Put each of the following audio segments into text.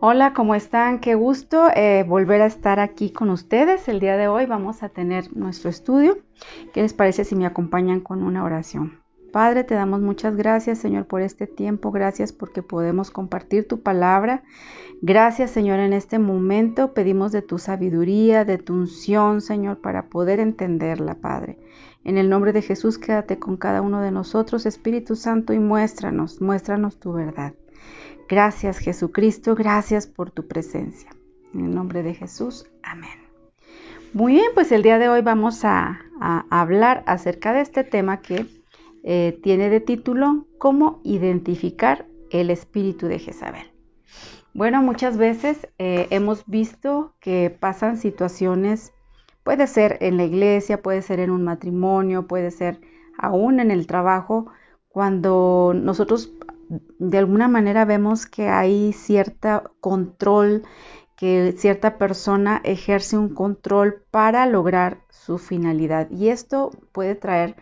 Hola, ¿cómo están? Qué gusto eh, volver a estar aquí con ustedes. El día de hoy vamos a tener nuestro estudio. ¿Qué les parece si me acompañan con una oración? Padre, te damos muchas gracias, Señor, por este tiempo. Gracias porque podemos compartir tu palabra. Gracias, Señor, en este momento pedimos de tu sabiduría, de tu unción, Señor, para poder entenderla, Padre. En el nombre de Jesús, quédate con cada uno de nosotros, Espíritu Santo, y muéstranos, muéstranos tu verdad. Gracias Jesucristo, gracias por tu presencia. En el nombre de Jesús, amén. Muy bien, pues el día de hoy vamos a, hablar acerca de este tema que eh, tiene de título ¿Cómo identificar el espíritu de Jezabel? Bueno, muchas veces eh, hemos visto que pasan situaciones, puede ser en la iglesia, puede ser en un matrimonio, puede ser aún en el trabajo, cuando nosotros de alguna manera vemos que hay cierto control, que cierta persona ejerce un control para lograr su finalidad. Y esto puede traer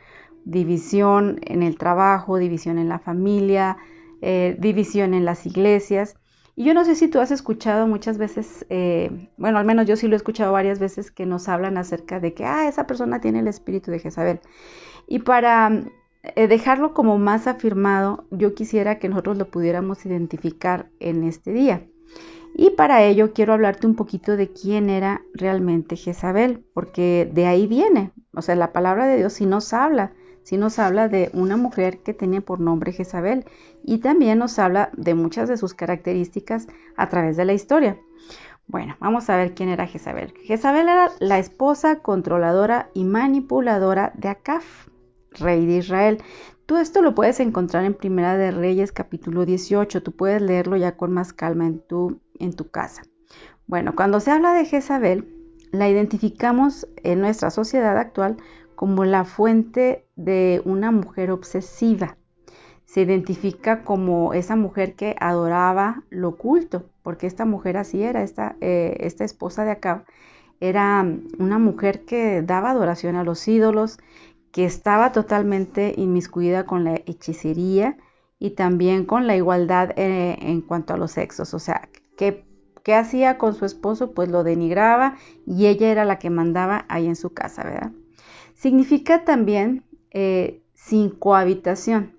división en el trabajo, división en la familia, eh, división en las iglesias. Y yo no sé si tú has escuchado muchas veces, eh, bueno, al menos yo sí lo he escuchado varias veces que nos hablan acerca de que, ah, esa persona tiene el espíritu de Jezabel. Y para dejarlo como más afirmado, yo quisiera que nosotros lo pudiéramos identificar en este día. Y para ello quiero hablarte un poquito de quién era realmente Jezabel, porque de ahí viene, o sea, la palabra de Dios sí nos habla, sí nos habla de una mujer que tenía por nombre Jezabel y también nos habla de muchas de sus características a través de la historia. Bueno, vamos a ver quién era Jezabel. Jezabel era la esposa controladora y manipuladora de Acaf, rey de Israel. Tú esto lo puedes encontrar en Primera de Reyes capítulo 18, tú puedes leerlo ya con más calma en tu, en tu casa. Bueno, cuando se habla de Jezabel, la identificamos en nuestra sociedad actual como la fuente de una mujer obsesiva. Se identifica como esa mujer que adoraba lo oculto, porque esta mujer así era, esta, eh, esta esposa de Acab, era una mujer que daba adoración a los ídolos, que estaba totalmente inmiscuida con la hechicería y también con la igualdad eh, en cuanto a los sexos. O sea, ¿qué, ¿qué, hacía con su esposo? Pues lo denigraba y ella era la que mandaba ahí en su casa, ¿verdad? Significa también eh, sin cohabitación.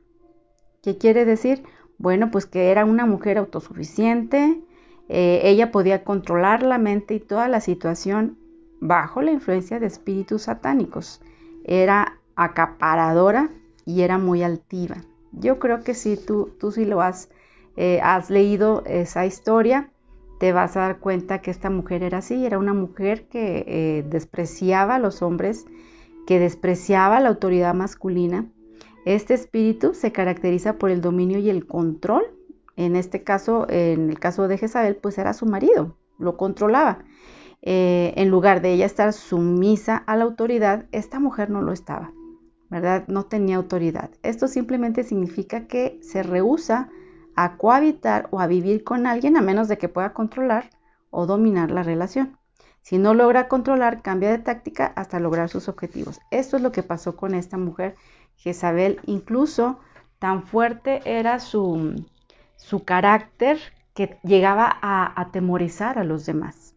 ¿Qué quiere decir? Bueno, pues que era una mujer autosuficiente, eh, ella podía controlar la mente y toda la situación bajo la influencia de espíritus satánicos. Era acaparadora y era muy altiva. Yo creo que si tú, tú sí lo has, eh, has leído esa historia, te vas a dar cuenta que esta mujer era así, era una mujer que eh, despreciaba a los hombres, que despreciaba la autoridad masculina. Este espíritu se caracteriza por el dominio y el control. En este caso, en el caso de Jezabel, pues era su marido, lo controlaba. Eh, en lugar de ella estar sumisa a la autoridad, esta mujer no lo estaba. ¿Verdad? No tenía autoridad. Esto simplemente significa que se rehúsa a cohabitar o a vivir con alguien a menos de que pueda controlar o dominar la relación. Si no logra controlar, cambia de táctica hasta lograr sus objetivos. Esto es lo que pasó con esta mujer, Jezabel. Incluso tan fuerte era su, su carácter que llegaba a atemorizar a los demás.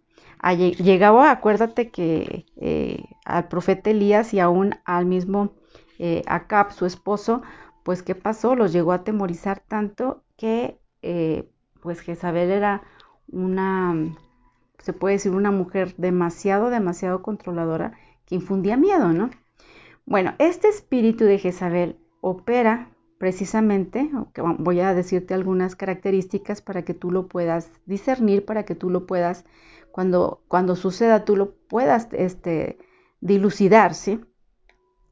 Llegaba, acuérdate que eh, al profeta Elías y aún al mismo eh, su esposo, pues ¿qué pasó? Los llegó a atemorizar tanto que eh, pues Jezabel era una, se puede decir, una mujer demasiado, demasiado controladora que infundía miedo, ¿no? Bueno, este espíritu de Jezabel opera precisamente, voy a decirte algunas características para que tú lo puedas discernir, para que tú lo puedas, cuando, cuando suceda, tú lo puedas este, dilucidar, ¿sí?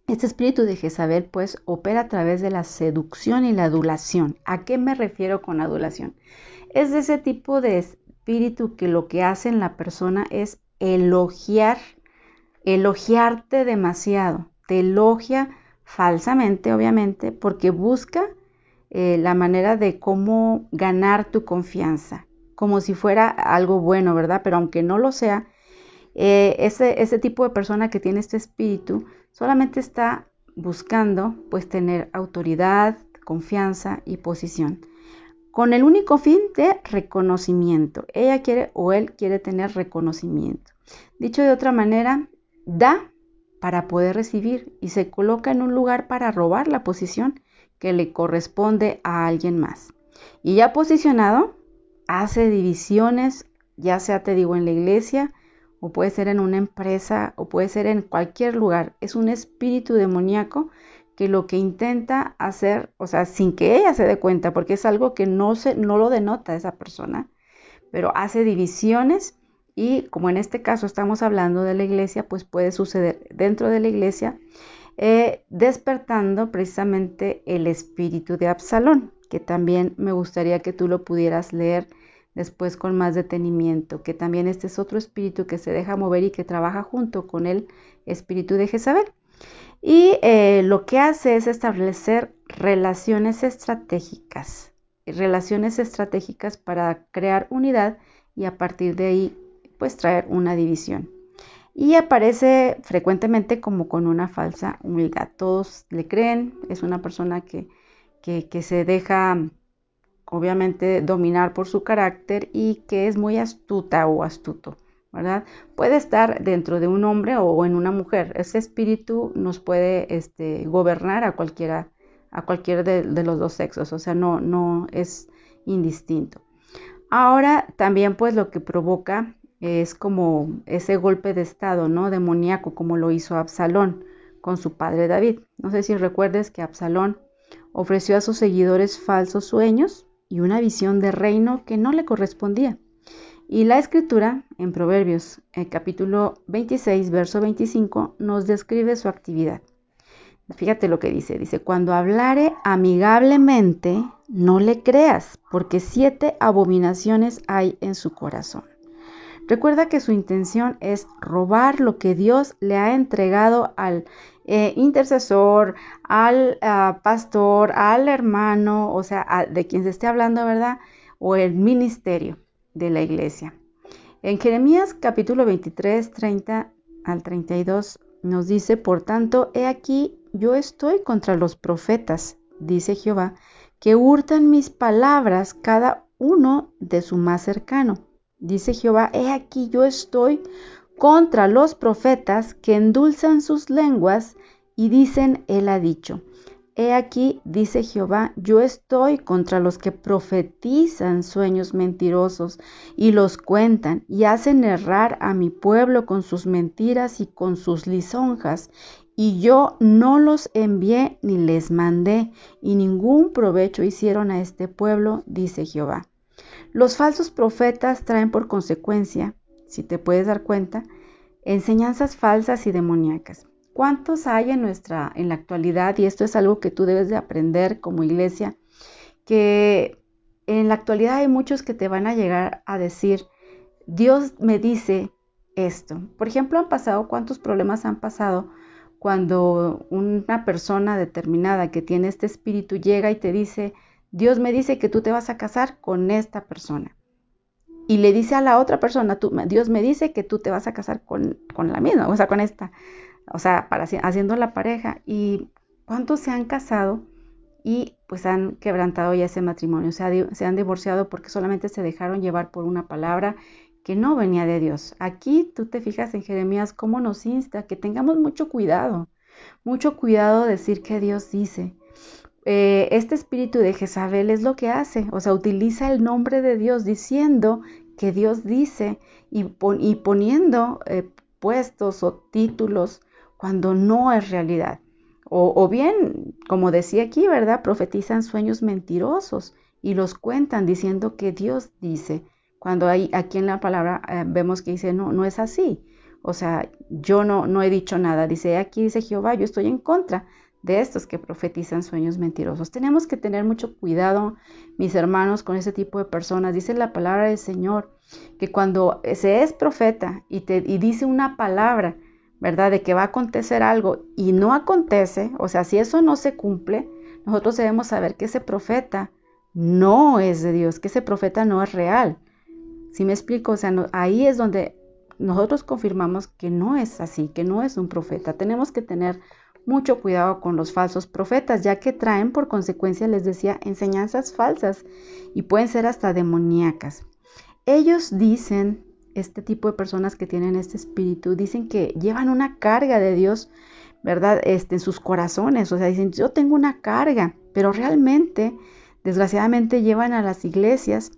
Este espíritu de Jezabel pues opera a través de la seducción y la adulación. ¿A qué me refiero con adulación? Es de ese tipo de espíritu que lo que hace en la persona es elogiar, elogiarte demasiado. Te elogia falsamente, obviamente, porque busca eh, la manera de cómo ganar tu confianza, como si fuera algo bueno, ¿verdad? Pero aunque no lo sea, eh, ese, ese tipo de persona que tiene este espíritu solamente está buscando pues tener autoridad, confianza y posición. con el único fin de reconocimiento. Ella quiere o él quiere tener reconocimiento. Dicho de otra manera, da para poder recibir y se coloca en un lugar para robar la posición que le corresponde a alguien más. Y ya posicionado, hace divisiones, ya sea te digo en la iglesia, o puede ser en una empresa, o puede ser en cualquier lugar. Es un espíritu demoníaco que lo que intenta hacer, o sea, sin que ella se dé cuenta, porque es algo que no, se, no lo denota esa persona, pero hace divisiones y como en este caso estamos hablando de la iglesia, pues puede suceder dentro de la iglesia, eh, despertando precisamente el espíritu de Absalón, que también me gustaría que tú lo pudieras leer después con más detenimiento, que también este es otro espíritu que se deja mover y que trabaja junto con el espíritu de Jezabel. Y eh, lo que hace es establecer relaciones estratégicas, relaciones estratégicas para crear unidad y a partir de ahí pues traer una división. Y aparece frecuentemente como con una falsa humildad. Todos le creen, es una persona que, que, que se deja obviamente dominar por su carácter y que es muy astuta o astuto. ¿verdad? Puede estar dentro de un hombre o en una mujer. Ese espíritu nos puede este, gobernar a cualquiera, a cualquiera de, los dos sexos, o sea, no, no es indistinto. Ahora también pues lo que provoca es como ese golpe de estado, ¿no? Demoníaco, como lo hizo Absalón con su padre David. No sé si recuerdes que Absalón ofreció a sus seguidores falsos sueños y una visión de reino que no le correspondía. Y la escritura en Proverbios, el capítulo 26, verso 25, nos describe su actividad. Fíjate lo que dice. Dice, cuando hablare amigablemente, no le creas, porque siete abominaciones hay en su corazón. Recuerda que su intención es robar lo que Dios le ha entregado al eh, intercesor, al ah, pastor, al hermano, o sea, de quien se esté hablando, ¿verdad? O el ministerio de la iglesia. En Jeremías capítulo 23, 30 al 32 nos dice, por tanto, he aquí, yo estoy contra los profetas, dice Jehová, que hurtan mis palabras cada uno de su más cercano. Dice Jehová, he aquí yo estoy contra los profetas que endulzan sus lenguas y dicen, él ha dicho. He aquí, dice Jehová, yo estoy contra los que profetizan sueños mentirosos y los cuentan y hacen errar a mi pueblo con sus mentiras y con sus lisonjas. Y yo no los envié ni les mandé, y ningún provecho hicieron a este pueblo, dice Jehová. Los falsos profetas traen por consecuencia, si te puedes dar cuenta, enseñanzas falsas y demoníacas. ¿Cuántos hay en nuestra en la actualidad y esto es algo que tú debes de aprender como iglesia que en la actualidad hay muchos que te van a llegar a decir, Dios me dice esto. Por ejemplo, han pasado cuántos problemas han pasado cuando una persona determinada que tiene este espíritu llega y te dice, Dios me dice que tú te vas a casar con esta persona. Y le dice a la otra persona, Dios me dice que tú te vas a casar con, con la misma, o sea, con esta o sea, para, haciendo la pareja. ¿Y cuántos se han casado y pues han quebrantado ya ese matrimonio? Se, se han divorciado porque solamente se dejaron llevar por una palabra que no venía de Dios. Aquí tú te fijas en Jeremías cómo nos insta que tengamos mucho cuidado, mucho cuidado de decir que Dios dice. Eh, este espíritu de Jezabel es lo que hace, o sea, utiliza el nombre de Dios diciendo que Dios dice y, poniendo eh, puestos o títulos cuando no es realidad. O, bien, como decía aquí, ¿verdad? Profetizan sueños mentirosos y los cuentan diciendo que Dios dice, cuando hay, aquí en la palabra eh, vemos que dice, no, no es así. O sea, yo no, no he dicho nada. Dice, aquí dice Jehová, yo estoy en contra de estos que profetizan sueños mentirosos. Tenemos que tener mucho cuidado, mis hermanos, con ese tipo de personas. Dice la palabra del Señor que cuando se es profeta y, te, y dice una palabra, ¿verdad? De que va a acontecer algo y no acontece, o sea, si eso no se cumple, nosotros debemos saber que ese profeta no es de Dios, que ese profeta no es real. Si me explico? O sea, ahí es donde nosotros confirmamos que no es así, que no es un profeta. Tenemos que tener mucho cuidado con los falsos profetas, ya que traen por consecuencia, les decía, enseñanzas falsas y pueden ser hasta demoníacas. Ellos dicen, este tipo de personas que tienen este espíritu, dicen que llevan una carga de Dios, ¿verdad? Este, en sus corazones, o sea, dicen, yo tengo una carga, pero realmente, desgraciadamente, llevan a las iglesias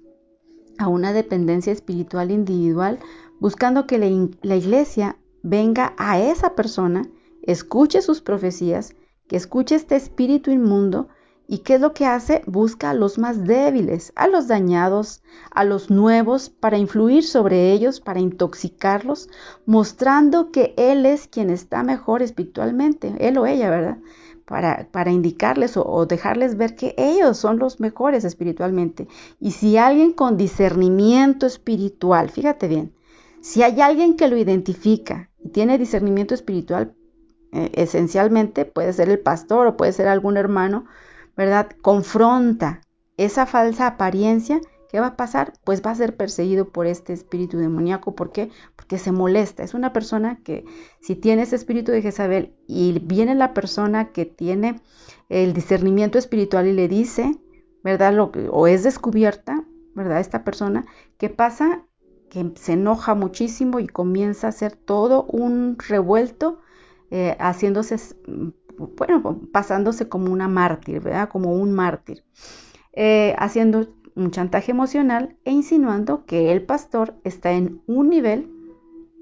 a una dependencia espiritual individual, buscando que la iglesia venga a esa persona escuche sus profecías, que escuche este espíritu inmundo y qué es lo que hace? Busca a los más débiles, a los dañados, a los nuevos, para influir sobre ellos, para intoxicarlos, mostrando que Él es quien está mejor espiritualmente, Él o ella, ¿verdad? Para, para indicarles o, o dejarles ver que ellos son los mejores espiritualmente. Y si alguien con discernimiento espiritual, fíjate bien, si hay alguien que lo identifica y tiene discernimiento espiritual, eh, esencialmente puede ser el pastor o puede ser algún hermano, ¿verdad? Confronta esa falsa apariencia, ¿qué va a pasar? Pues va a ser perseguido por este espíritu demoníaco. ¿Por qué? Porque se molesta. Es una persona que si tiene ese espíritu de Jezabel y viene la persona que tiene el discernimiento espiritual y le dice, ¿verdad? Lo o es descubierta, ¿verdad? Esta persona, ¿qué pasa? Que se enoja muchísimo y comienza a hacer todo un revuelto eh, haciéndose, bueno, pasándose como una mártir, ¿verdad? Como un mártir, eh, haciendo un chantaje emocional e insinuando que el pastor está en un nivel,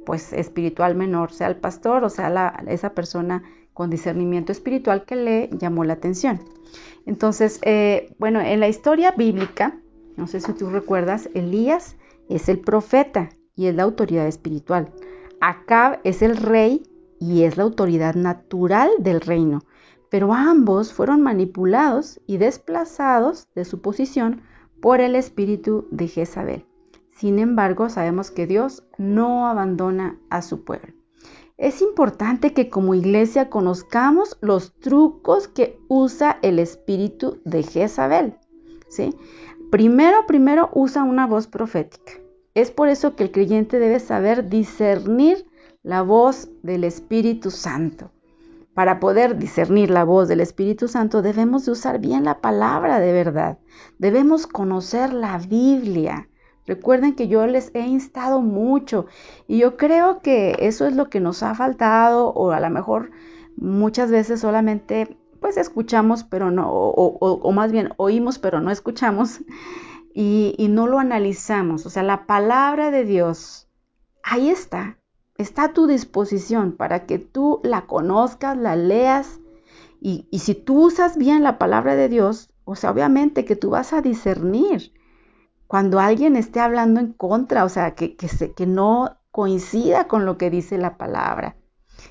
pues, espiritual menor, sea el pastor o sea esa persona con discernimiento espiritual que le llamó la atención. Entonces, eh, bueno, en la historia bíblica, no sé si tú recuerdas, Elías es el profeta y es la autoridad espiritual. Acab es el rey y es la autoridad natural del reino, pero ambos fueron manipulados y desplazados de su posición por el espíritu de Jezabel. Sin embargo, sabemos que Dios no abandona a su pueblo. Es importante que como iglesia conozcamos los trucos que usa el espíritu de Jezabel. ¿sí? Primero, primero usa una voz profética. Es por eso que el creyente debe saber discernir la voz del Espíritu Santo. Para poder discernir la voz del Espíritu Santo debemos de usar bien la palabra de verdad. Debemos conocer la Biblia. Recuerden que yo les he instado mucho y yo creo que eso es lo que nos ha faltado o a lo mejor muchas veces solamente pues escuchamos pero no, o, más bien oímos pero no escuchamos y, y no lo analizamos. O sea, la palabra de Dios, ahí está, está a tu disposición para que tú la conozcas, la leas y, si tú usas bien la palabra de Dios, o sea, obviamente que tú vas a discernir cuando alguien esté hablando en contra, o sea, que, que, que no coincida con lo que dice la palabra.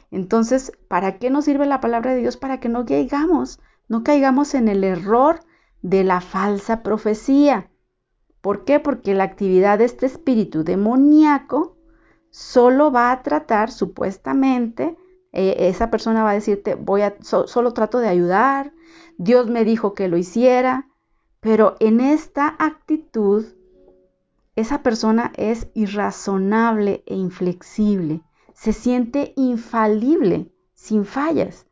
Entonces, ¿para qué nos sirve la palabra de Dios? Para que no caigamos, no caigamos en el error de la falsa profecía. ¿Por qué? Porque la actividad de este espíritu demoníaco solo va a tratar supuestamente, eh, esa persona va a decirte, voy a, solo trato de ayudar, Dios me dijo que lo hiciera, pero en esta actitud, esa persona es irrazonable e inflexible, se siente infalible, sin fallas.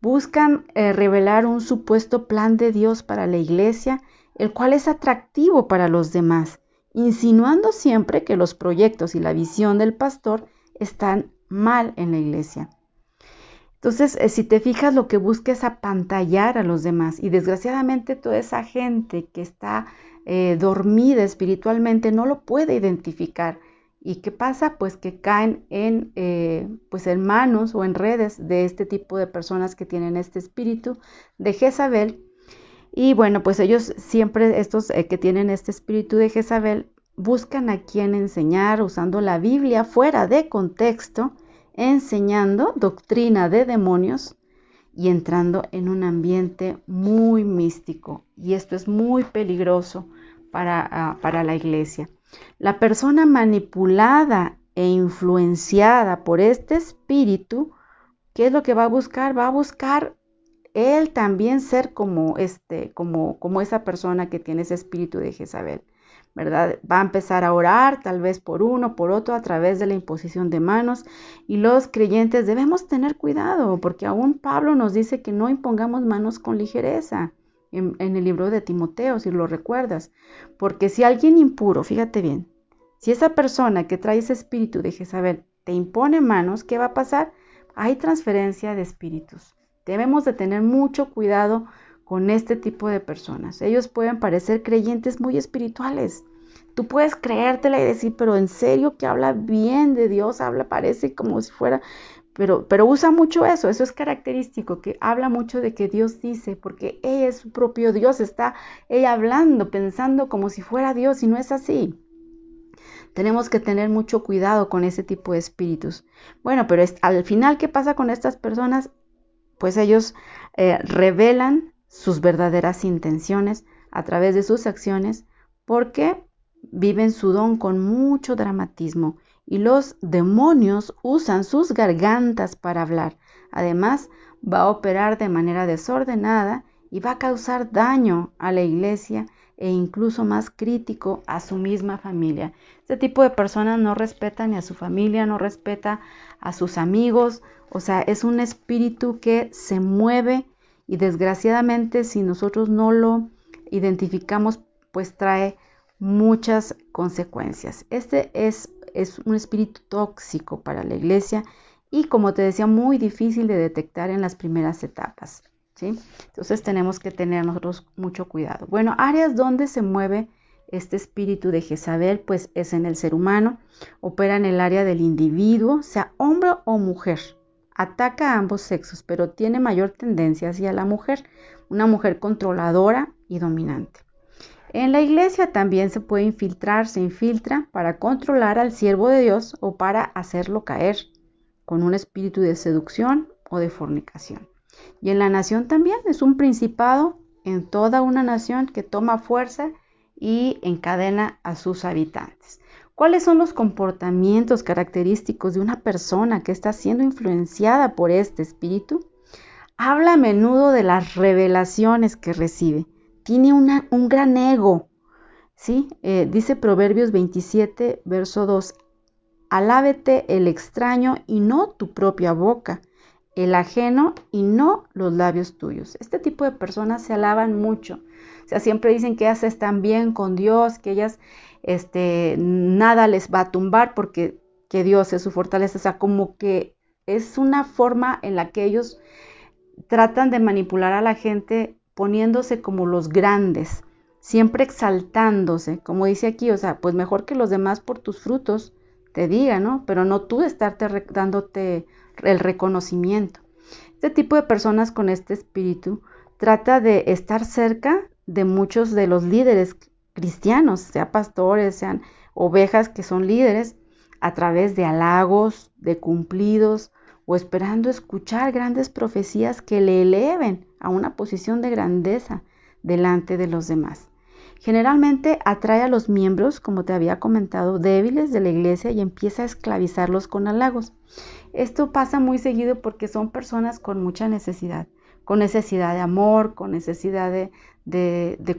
Buscan eh, revelar un supuesto plan de Dios para la iglesia, el cual es atractivo para los demás insinuando siempre que los proyectos y la visión del pastor están mal en la iglesia. Entonces, eh, si te fijas, lo que busca es apantallar a los demás y desgraciadamente toda esa gente que está eh, dormida espiritualmente no lo puede identificar. ¿Y qué pasa? Pues que caen en, eh, pues en manos o en redes de este tipo de personas que tienen este espíritu de Jezabel y bueno, pues ellos siempre, estos eh, que tienen este espíritu de Jezabel, buscan a quien enseñar usando la Biblia fuera de contexto, enseñando doctrina de demonios y entrando en un ambiente muy místico. Y esto es muy peligroso para, ah, para la iglesia. La persona manipulada e influenciada por este espíritu, ¿qué es lo que va a buscar? Va a buscar él también ser como este, como, como esa persona que tiene ese espíritu de Jezabel. ¿verdad? Va a empezar a orar tal vez por uno, por otro, a través de la imposición de manos. Y los creyentes debemos tener cuidado, porque aún Pablo nos dice que no impongamos manos con ligereza en, el libro de Timoteo, si lo recuerdas. Porque si alguien impuro, fíjate bien, si esa persona que trae ese espíritu de Jezabel te impone manos, ¿qué va a pasar? Hay transferencia de espíritus. Debemos de tener mucho cuidado con este tipo de personas. Ellos pueden parecer creyentes muy espirituales. Tú puedes creértela y decir, pero en serio que habla bien de Dios, habla, parece como si fuera, pero, pero usa mucho eso, eso es característico, que habla mucho de que Dios dice, porque ella es su propio Dios, está ella hablando, pensando como si fuera Dios y no es así. Tenemos que tener mucho cuidado con ese tipo de espíritus. Bueno, pero al final, ¿qué pasa con estas personas? Pues ellos eh, revelan sus verdaderas intenciones a través de sus acciones porque viven su don con mucho dramatismo y los demonios usan sus gargantas para hablar. Además, va a operar de manera desordenada y va a causar daño a la iglesia e incluso más crítico a su misma familia. Este tipo de personas no respeta ni a su familia, no respeta a sus amigos, o sea, es un espíritu que se mueve y desgraciadamente si nosotros no lo identificamos, pues trae muchas consecuencias. Este es, es un espíritu tóxico para la iglesia y como te decía, muy difícil de detectar en las primeras etapas. Entonces tenemos que tener nosotros mucho cuidado. Bueno, áreas donde se mueve este espíritu de Jezabel, pues es en el ser humano, opera en el área del individuo, sea hombre o mujer. Ataca a ambos sexos, pero tiene mayor tendencia hacia la mujer, una mujer controladora y dominante. En la iglesia también se puede infiltrar, se infiltra para controlar al siervo de Dios o para hacerlo caer con un espíritu de seducción o de fornicación. Y en la nación también es un principado en toda una nación que toma fuerza y encadena a sus habitantes. ¿Cuáles son los comportamientos característicos de una persona que está siendo influenciada por este espíritu? Habla a menudo de las revelaciones que recibe. Tiene un gran ego. ¿sí? Eh, dice Proverbios 27, verso 2. Alábete el extraño y no tu propia boca, el ajeno y no los labios tuyos. Este tipo de personas se alaban mucho. O sea, siempre dicen que ellas están bien con Dios, que ellas este, nada les va a tumbar porque que Dios es su fortaleza. O sea, como que es una forma en la que ellos tratan de manipular a la gente poniéndose como los grandes, siempre exaltándose, como dice aquí, o sea, pues mejor que los demás por tus frutos te digan, ¿no? Pero no tú estarte dándote el reconocimiento. Este tipo de personas con este espíritu trata de estar cerca de muchos de los líderes cristianos, sea pastores, sean ovejas que son líderes, a través de halagos, de cumplidos o esperando escuchar grandes profecías que le eleven a una posición de grandeza delante de los demás. Generalmente atrae a los miembros, como te había comentado, débiles de la iglesia y empieza a esclavizarlos con halagos. Esto pasa muy seguido porque son personas con mucha necesidad, con necesidad de amor, con necesidad de,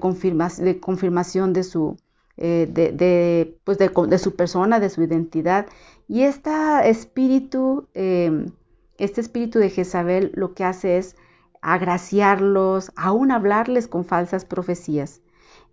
confirmación de su, de, su persona, de su identidad. Y este espíritu, em, este espíritu de Jezabel lo que hace es agraciarlos, aún hablarles con falsas profecías.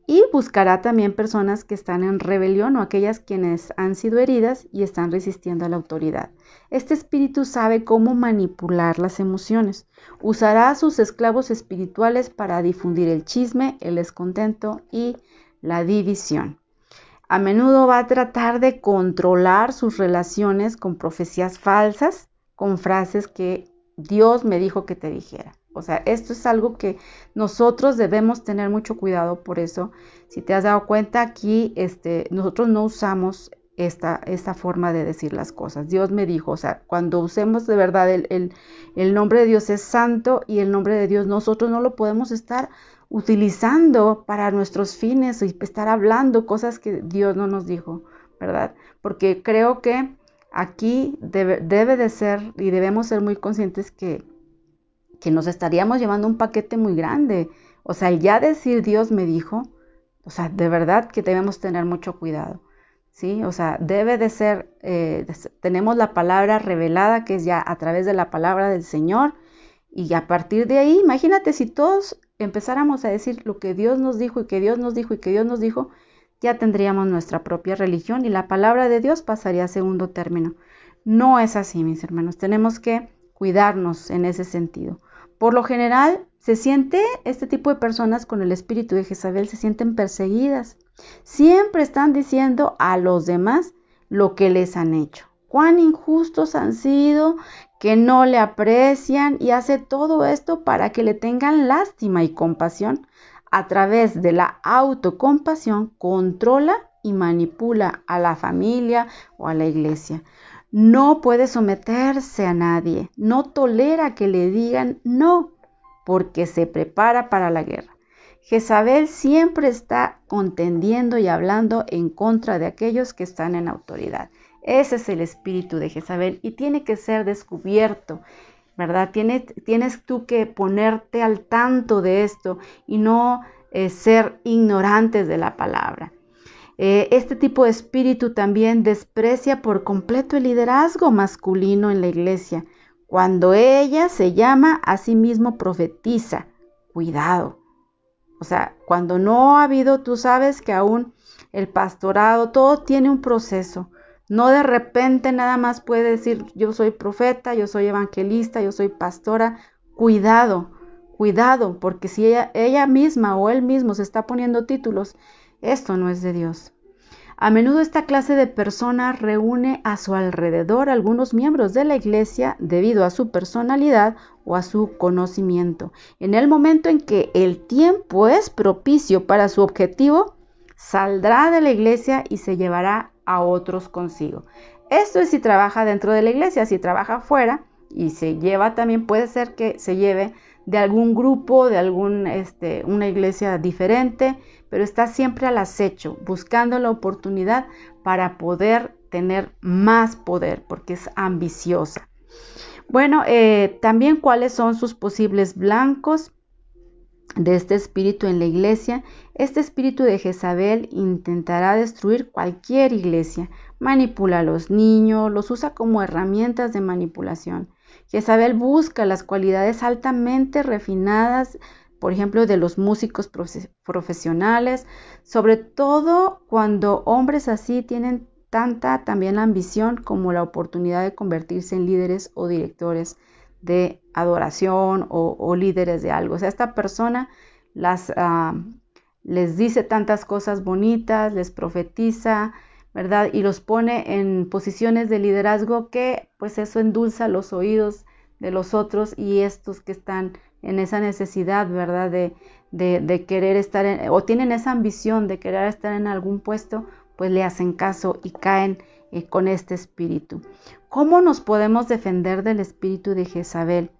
Y buscará también personas que están en rebelión o aquellas quienes han sido heridas y están resistiendo a la autoridad. Este espíritu sabe cómo manipular las emociones. Usará a sus esclavos espirituales para difundir el chisme, el descontento y la división. A menudo va a tratar de controlar sus relaciones con profecías falsas, con frases que Dios me dijo que te dijera. O sea, esto es algo que nosotros debemos tener mucho cuidado por eso. Si te has dado cuenta aquí, este, nosotros no usamos esta, esta forma de decir las cosas. Dios me dijo, o sea, cuando usemos de verdad el, el, nombre de Dios es santo y el nombre de Dios nosotros no lo podemos estar utilizando para nuestros fines y estar hablando cosas que Dios no nos dijo, ¿verdad? Porque creo que aquí debe, debe de ser y debemos ser muy conscientes que, que nos estaríamos llevando un paquete muy grande. O sea, el ya decir Dios me dijo, O sea, de verdad que debemos tener mucho cuidado. ¿Sí? O sea, debe de ser, eh, tenemos la palabra revelada que es ya a través de la palabra del Señor y a partir de ahí, imagínate si todos empezáramos a decir lo que Dios nos dijo y que Dios nos dijo y que Dios nos dijo, ya tendríamos nuestra propia religión y la palabra de Dios pasaría a segundo término. No es así, mis hermanos, tenemos que cuidarnos en ese sentido. Por lo general, se siente este tipo de personas con el espíritu de Jezabel, se sienten perseguidas. Siempre están diciendo a los demás lo que les han hecho. Cuán injustos han sido, que no le aprecian y hace todo esto para que le tengan lástima y compasión. A través de la autocompasión controla y manipula a la familia o a la iglesia. No puede someterse a nadie, no tolera que le digan no, porque se prepara para la guerra. Jezabel siempre está contendiendo y hablando en contra de aquellos que están en autoridad. Ese es el espíritu de Jezabel y tiene que ser descubierto, ¿verdad? Tienes, tú que ponerte al tanto de esto y no eh, ser ignorantes de la palabra. Eh, este tipo de espíritu también desprecia por completo el liderazgo masculino en la iglesia. Cuando ella se llama a sí mismo profetiza, cuidado. O sea, cuando no ha habido, tú sabes que aún el pastorado, todo tiene un proceso. No de repente nada más puede decir yo soy profeta, yo soy evangelista, yo soy pastora. Cuidado, cuidado, porque si ella, ella misma o él mismo se está poniendo títulos, esto no es de Dios. A menudo esta clase de persona reúne a su alrededor algunos miembros de la iglesia debido a su personalidad o a su conocimiento. En el momento en que el tiempo es propicio para su objetivo, saldrá de la iglesia y se llevará a otros consigo. Esto es si trabaja dentro de la iglesia, si trabaja fuera y se lleva también puede ser que se lleve de algún grupo, de algún este, una iglesia diferente, pero está siempre al acecho, buscando la oportunidad para poder tener más poder, porque es ambiciosa. Bueno, eh, también cuáles son sus posibles blancos de este espíritu en la iglesia. Este espíritu de Jezabel intentará destruir cualquier iglesia, manipula a los niños, los usa como herramientas de manipulación. Jezabel busca las cualidades altamente refinadas, por ejemplo, de los músicos profesionales, sobre todo cuando hombres así tienen tanta también la ambición como la oportunidad de convertirse en líderes o directores de adoración o, líderes de algo. O sea, esta persona ah, les dice tantas cosas bonitas, les profetiza, ¿verdad? Y los pone en posiciones de liderazgo que pues eso endulza los oídos de los otros y estos que están en esa necesidad, ¿verdad? De, querer estar o tienen esa ambición de querer estar en algún puesto, pues le hacen caso y caen eh, con este espíritu. ¿Cómo nos podemos defender del espíritu de Jezabel?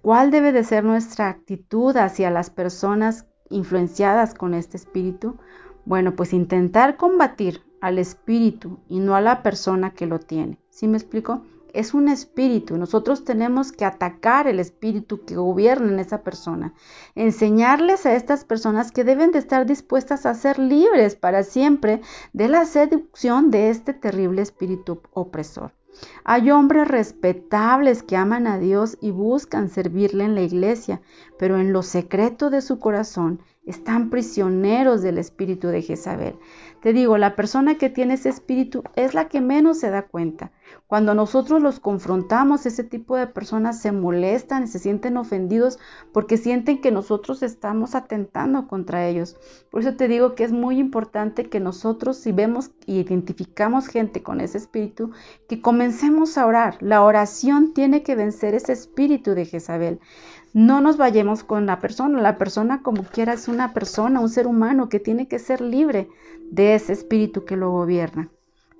¿Cuál debe de ser nuestra actitud hacia las personas influenciadas con este espíritu? Bueno, pues intentar combatir al espíritu y no a la persona que lo tiene. ¿Sí me explico? Es un espíritu. Nosotros tenemos que atacar el espíritu que gobierna en esa persona. Enseñarles a estas personas que deben de estar dispuestas a ser libres para siempre de la seducción de este terrible espíritu opresor. Hay hombres respetables que aman a Dios y buscan servirle en la iglesia, pero en lo secreto de su corazón están prisioneros del espíritu de Jezabel. Te digo, la persona que tiene ese espíritu es la que menos se da cuenta. Cuando nosotros los confrontamos, ese tipo de personas se molestan y se sienten ofendidos porque sienten que nosotros estamos atentando contra ellos. Por eso te digo que es muy importante que nosotros, si vemos y identificamos gente con ese espíritu, que comencemos a orar. La oración tiene que vencer ese espíritu de Jezabel. No nos vayamos con la persona. La persona como quiera es una persona, un ser humano que tiene que ser libre de ese espíritu que lo gobierna.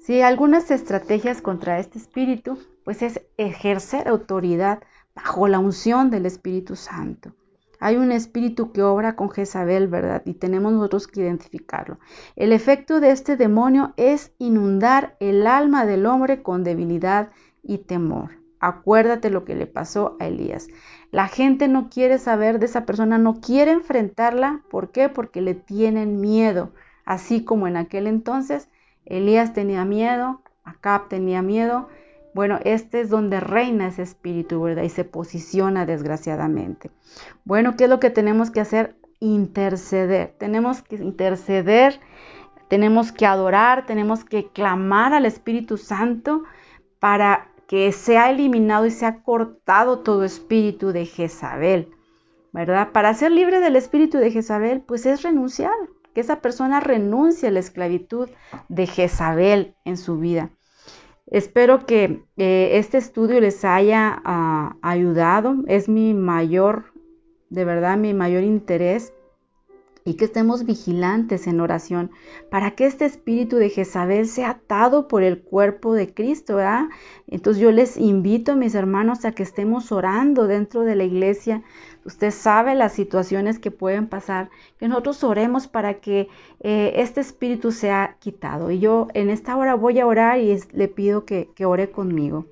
Si algunas estrategias contra este espíritu, pues es ejercer autoridad bajo la unción del Espíritu Santo. Hay un espíritu que obra con Jezabel, ¿verdad? Y tenemos nosotros que identificarlo. El efecto de este demonio es inundar el alma del hombre con debilidad y temor. Acuérdate lo que le pasó a Elías. La gente no quiere saber de esa persona, no quiere enfrentarla. ¿Por qué? Porque le tienen miedo así como en aquel entonces Elías tenía miedo, Acab tenía miedo. Bueno, este es donde reina ese espíritu, ¿verdad? Y se posiciona desgraciadamente. Bueno, ¿qué es lo que tenemos que hacer? Interceder. Tenemos que interceder, tenemos que adorar, tenemos que clamar al Espíritu Santo para que sea eliminado y sea cortado todo espíritu de Jezabel, ¿verdad? Para ser libre del espíritu de Jezabel, pues es renunciar, que esa persona renuncie a la esclavitud de Jezabel en su vida. Espero que eh, este estudio les haya ah, ayudado. Es mi mayor, de verdad, mi mayor interés y que estemos vigilantes en oración para que este espíritu de Jezabel sea atado por el cuerpo de Cristo. Entonces yo les invito, mis hermanos, a que estemos orando dentro de la iglesia. Usted sabe las situaciones que pueden pasar, que nosotros oremos para que eh, este espíritu sea quitado. Y yo en esta hora voy a orar y le pido que, que ore conmigo.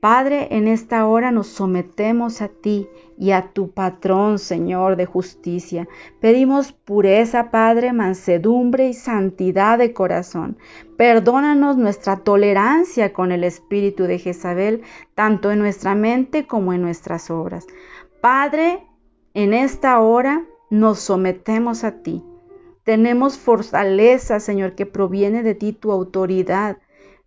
Padre, en esta hora nos sometemos a ti y a tu patrón, Señor, de justicia. Pedimos pureza, Padre, mansedumbre y santidad de corazón. Perdónanos nuestra tolerancia con el espíritu de Jezabel, tanto en nuestra mente como en nuestras obras. Padre, en esta hora nos sometemos a ti. Tenemos fortaleza, Señor, que proviene de ti, tu autoridad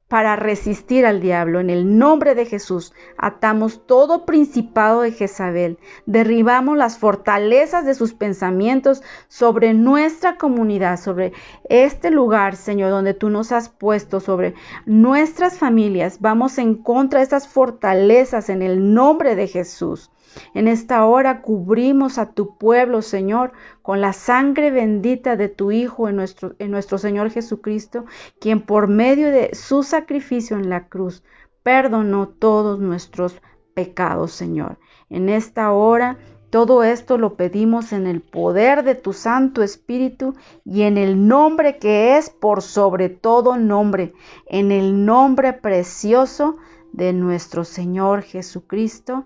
para resistir al diablo. En el nombre de Jesús atamos todo principado de Jezabel, derribamos las fortalezas de sus pensamientos sobre nuestra comunidad, sobre este lugar, Señor, donde tú nos has puesto, sobre nuestras familias. Vamos en contra de estas fortalezas en el nombre de Jesús. En esta hora cubrimos a tu pueblo, Señor, con la sangre bendita de tu Hijo en nuestro, nuestro Señor Jesucristo, quien por medio de su sacrificio en la cruz perdonó todos nuestros pecados, Señor. En esta hora todo esto lo pedimos en el poder de tu Santo Espíritu y en el nombre que es por sobre todo nombre, en el nombre precioso de nuestro Señor Jesucristo.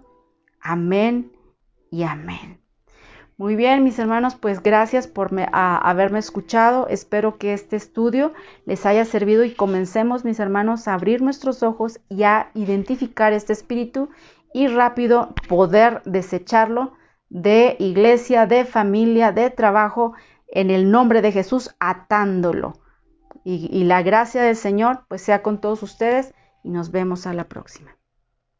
Amén y amén. Muy bien, mis hermanos, pues gracias por haberme escuchado. Espero que este estudio les haya servido y comencemos, mis hermanos, a abrir nuestros ojos y a identificar este espíritu y rápido poder desecharlo de iglesia, de familia, de trabajo, en el nombre de Jesús, atándolo. y la gracia del Señor, pues sea con todos ustedes y nos vemos a la próxima.